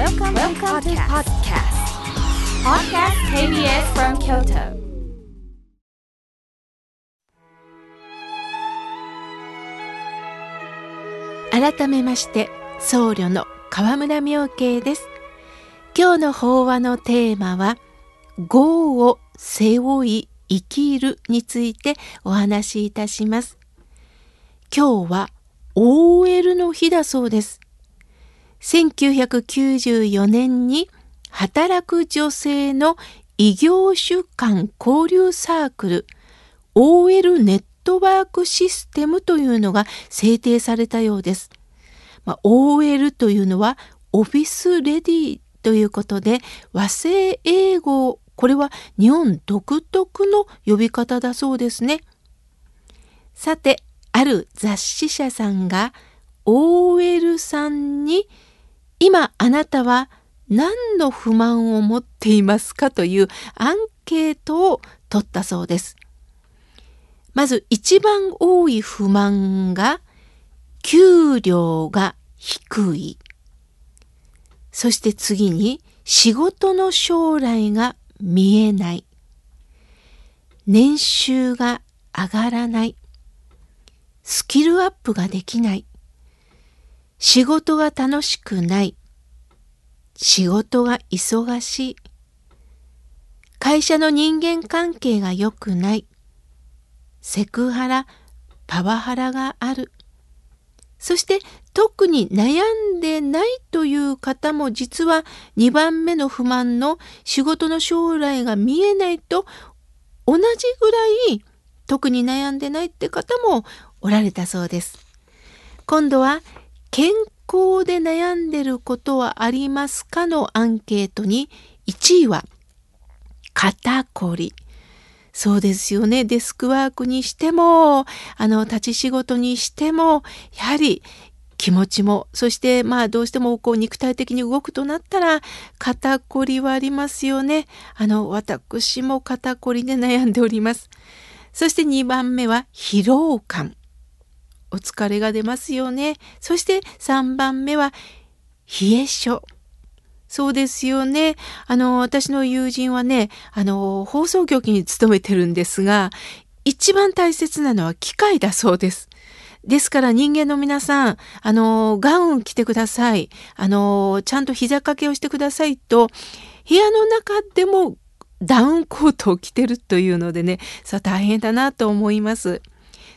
Welcome, Welcome to podcast. Podcast KBS from Kyoto. 改めまして僧侶の河村明慶です今日の法話のテーマは業を背負い生きるについてお話しいたします今日は OL の日だそうです1994年に働く女性の異業種間交流サークル OL ネットワークシステムというのが制定されたようです。まあ、OL というのはオフィスレディということで和製英語これは日本独特の呼び方だそうですね。さてある雑誌社さんが OL さんに今あなたは何の不満を持っていますかというアンケートを取ったそうです。まず一番多い不満が給料が低い。そして次に仕事の将来が見えない。年収が上がらない。スキルアップができない。仕事が楽しくない。仕事が忙しい。会社の人間関係が良くない。セクハラ、パワハラがある。そして特に悩んでないという方も実は2番目の不満の仕事の将来が見えないと同じぐらい特に悩んでないって方もおられたそうです。今度は健康で悩んでることはありますかのアンケートに1位は肩こり。そうですよね。デスクワークにしても、あの、立ち仕事にしても、やはり気持ちも、そしてまあどうしてもこう肉体的に動くとなったら肩こりはありますよね。あの、私も肩こりで悩んでおります。そして2番目は疲労感。お疲れが出ますよね。そして3番目は冷え性。そうですよね。あの、私の友人はね、あの、放送局に勤めてるんですが、一番大切なのは機械だそうです。ですから人間の皆さん、あの、ガウン着てください。あの、ちゃんと膝掛けをしてくださいと、部屋の中でもダウンコートを着てるというのでね、さあ大変だなと思います。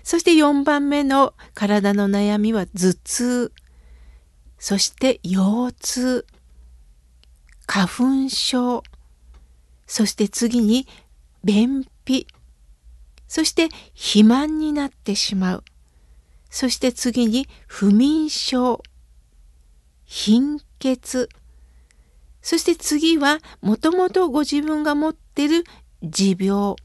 そして4番目の体の悩みは頭痛。そして腰痛。花粉症。そして次に便秘。そして肥満になってしまう。そして次に不眠症。貧血。そして次はもともとご自分が持ってる持病。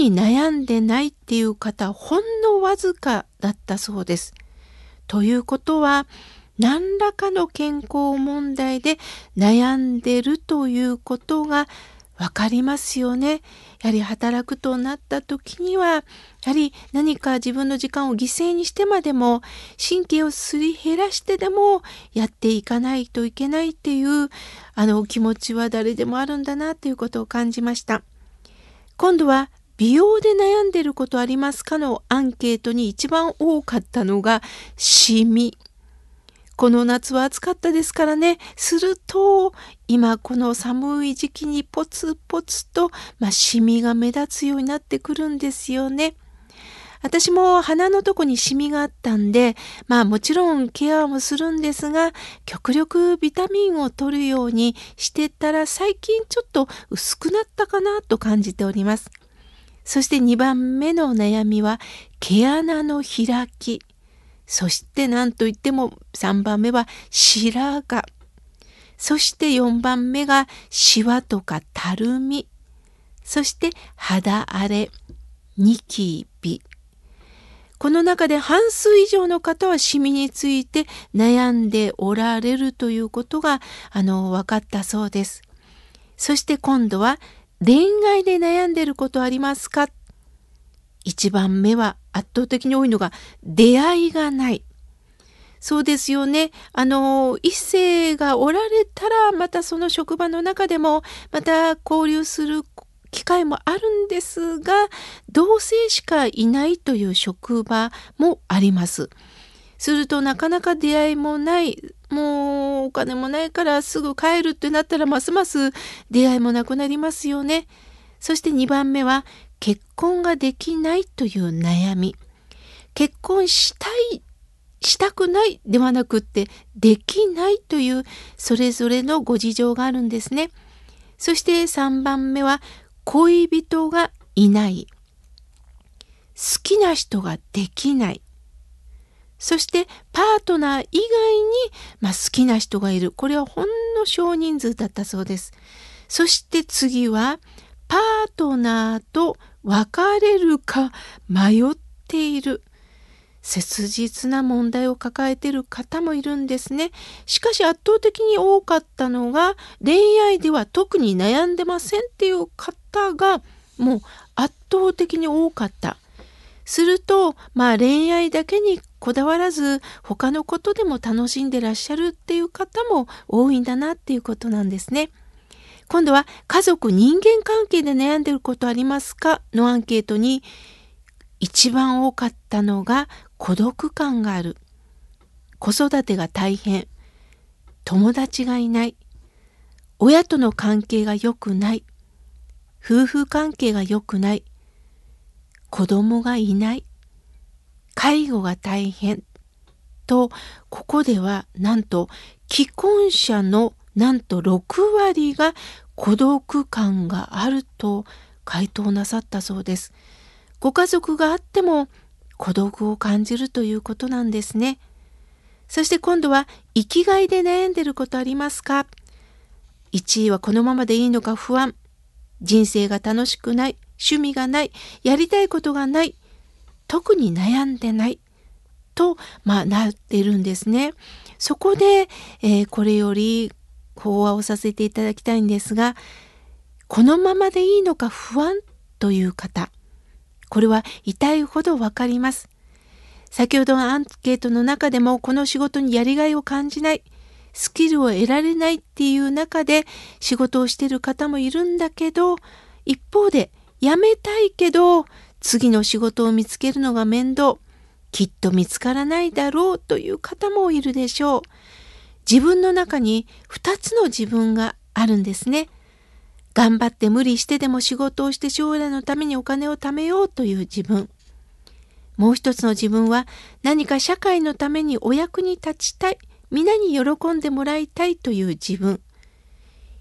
に悩んでないっていう方ほんのわずかだったそうです。ということは何らかの健康問題で悩んでるということが分かりますよね。やはり働くとなった時にはやはり何か自分の時間を犠牲にしてまでも神経をすり減らしてでもやっていかないといけないっていうあの気持ちは誰でもあるんだなということを感じました。今度は美容で悩んでることありますかのアンケートに一番多かったのがシミ。この夏は暑かったですからね。すると、今この寒い時期にポツポツと、まあ、シミが目立つようになってくるんですよね。私も鼻のとこにシミがあったんで、まあもちろんケアもするんですが、極力ビタミンを取るようにしてたら最近ちょっと薄くなったかなと感じております。そして2番目の悩みは毛穴の開き。そして何といっても3番目は白髪。そして4番目がシワとかたるみ。そして肌荒れ、ニキビ。この中で半数以上の方はシミについて悩んでおられるということがあの分かったそうです。そして今度は恋愛で悩んでることありますか？1番目は圧倒的に多いのが出会いがない。そうですよね。あの、一世がおられたら、またその職場の中でも、また交流する機会もあるんですが、同性しかいないという職場もあります。するとなかなか出会いもない、もうお金もないからすぐ帰るってなったらますます出会いもなくなりますよね。そして2番目は結婚ができないという悩み。結婚したいしたくないではなくってできないというそれぞれのご事情があるんですね。そして3番目は恋人がいない。好きな人ができない。そしてパートナー以外に、まあ、好きな人がいる。これはほんの少人数だったそうです。そして次はパートナーと別れるか迷っている。切実な問題を抱えている方もいるんですね。しかし圧倒的に多かったのが恋愛では特に悩んでませんっていう方がもう圧倒的に多かった。するとまあ恋愛だけにこだわらず他のことでも楽しんでらっしゃるっていう方も多いんだなっていうことなんですね。今度は家族人間関係で悩んでることありますか？のアンケートに一番多かったのが孤独感がある。子育てが大変。友達がいない。親との関係が良くない。夫婦関係が良くない。子供がいない。介護が大変。と、ここではなんと既婚者のなんと6割が孤独感があると回答なさったそうです。ご家族があっても孤独を感じるということなんですね。そして今度は生きがいで悩んでることありますか ?1 位はこのままでいいのか不安。人生が楽しくない。趣味がない。やりたいことがない。特に悩んでない。と、まあ、なってるんですね。そこで、えー、これより講話をさせていただきたいんですが、このままでいいのか不安という方。これは痛いほどわかります。先ほどのアンケートの中でもこの仕事にやりがいを感じない、スキルを得られないっていう中で仕事をしてる方もいるんだけど、一方で辞めたいけど次の仕事を見つけるのが面倒、きっと見つからないだろうという方もいるでしょう。自分の中に2つの自分があるんですね。頑張って無理してでも仕事をして将来のためにお金を貯めようという自分。もう一つの自分は何か社会のためにお役に立ちたい、皆に喜んでもらいたいという自分。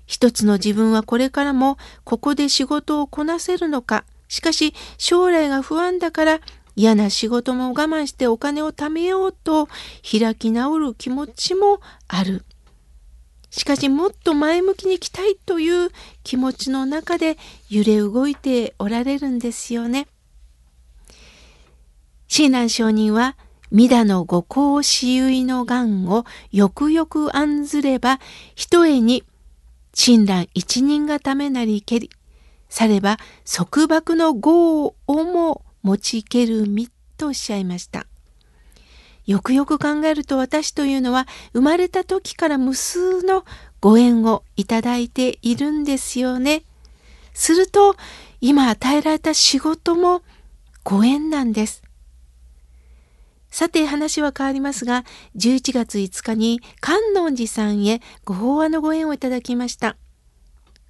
一つの自分はこれからもここで仕事をこなせるのか、しかし将来が不安だから嫌な仕事も我慢してお金を貯めようと開き直る気持ちもある。しかしもっと前向きに来たいという気持ちの中で揺れ動いておられるんですよね。親鸞上人は弥陀の五行死唯の願をよくよく案ずればひとえに親鸞一人がためなりけりされば束縛の業をも持ちけるみとおっしゃいました。よくよく考えると私というのは生まれた時から無数のご縁をいただいているんですよね。すると今与えられた仕事もご縁なんです。さて話は変わりますが11月5日に観音寺さんへご法話のご縁をいただきました。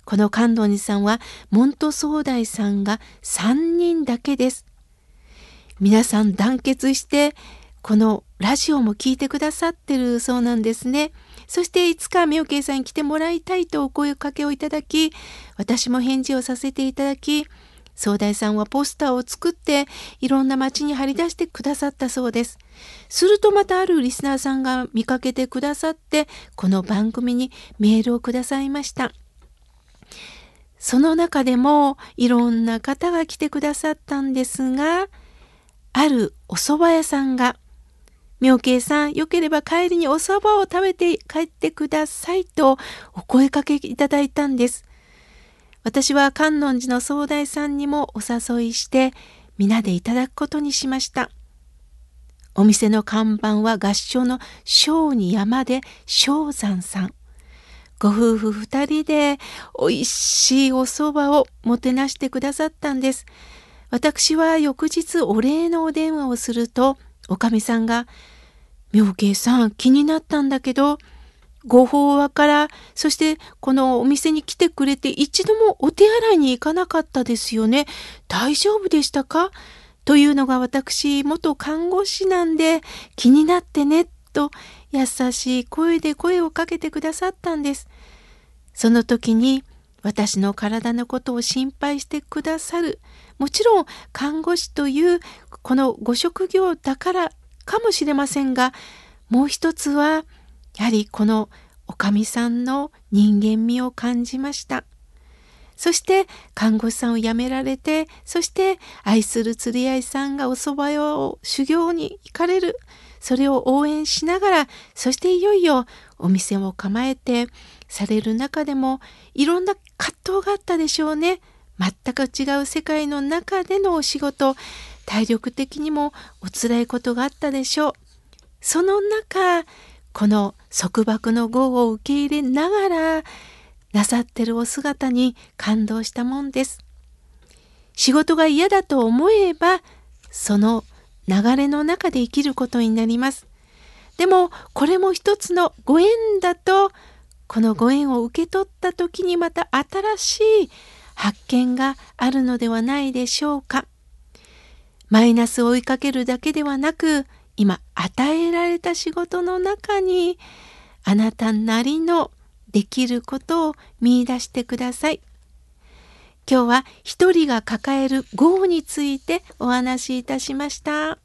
この観音寺さんは門徒総大さんが3人だけです。皆さん団結してこのラジオも聞いてくださってるそうなんですね。そしていつか妙慶さんに来てもらいたいとお声かけをいただき、私も返事をさせていただき、総大さんはポスターを作っていろんな街に貼り出してくださったそうです。するとまたあるリスナーさんが見かけてくださってこの番組にメールをくださいました。その中でもいろんな方が来てくださったんですがあるお蕎麦屋さんが妙慶さん、よければ帰りにお蕎麦を食べて帰ってくださいとお声かけいただいたんです。私は観音寺の総大さんにもお誘いして皆でいただくことにしました。お店の看板は合唱の小に山で正山さん。ご夫婦二人で美味しいお蕎麦をもてなしてくださったんです。私は翌日お礼のお電話をすると、おかみさんが、妙慶さん気になったんだけど、ご法話から、そしてこのお店に来てくれて一度もお手洗いに行かなかったですよね。大丈夫でしたか？というのが私、元看護師なんで気になってね、と優しい声で声をかけてくださったんです。その時に私の体のことを心配してくださる。もちろん看護師というこのご職業だからかもしれませんが、もう一つはやはりこのおかみさんの人間味を感じました。そして看護師さんを辞められて、そして愛する釣り合いさんがお蕎麦屋を修行に行かれる。それを応援しながら、そしていよいよお店を構えてされる中でも、いろんな葛藤があったでしょうね。全く違う世界の中でのお仕事、体力的にもお辛いことがあったでしょう。その中、この束縛の業を受け入れながらなさってるお姿に感動したもんです。仕事が嫌だと思えばその流れの中で生きることになります。でもこれも一つのご縁だとこのご縁を受け取った時にまた新しい発見があるのではないでしょうか。マイナスを追いかけるだけではなく今与えられた仕事の中にあなたなりのできることを見いだしてください。今日は一人が抱える業についてお話しいたしました。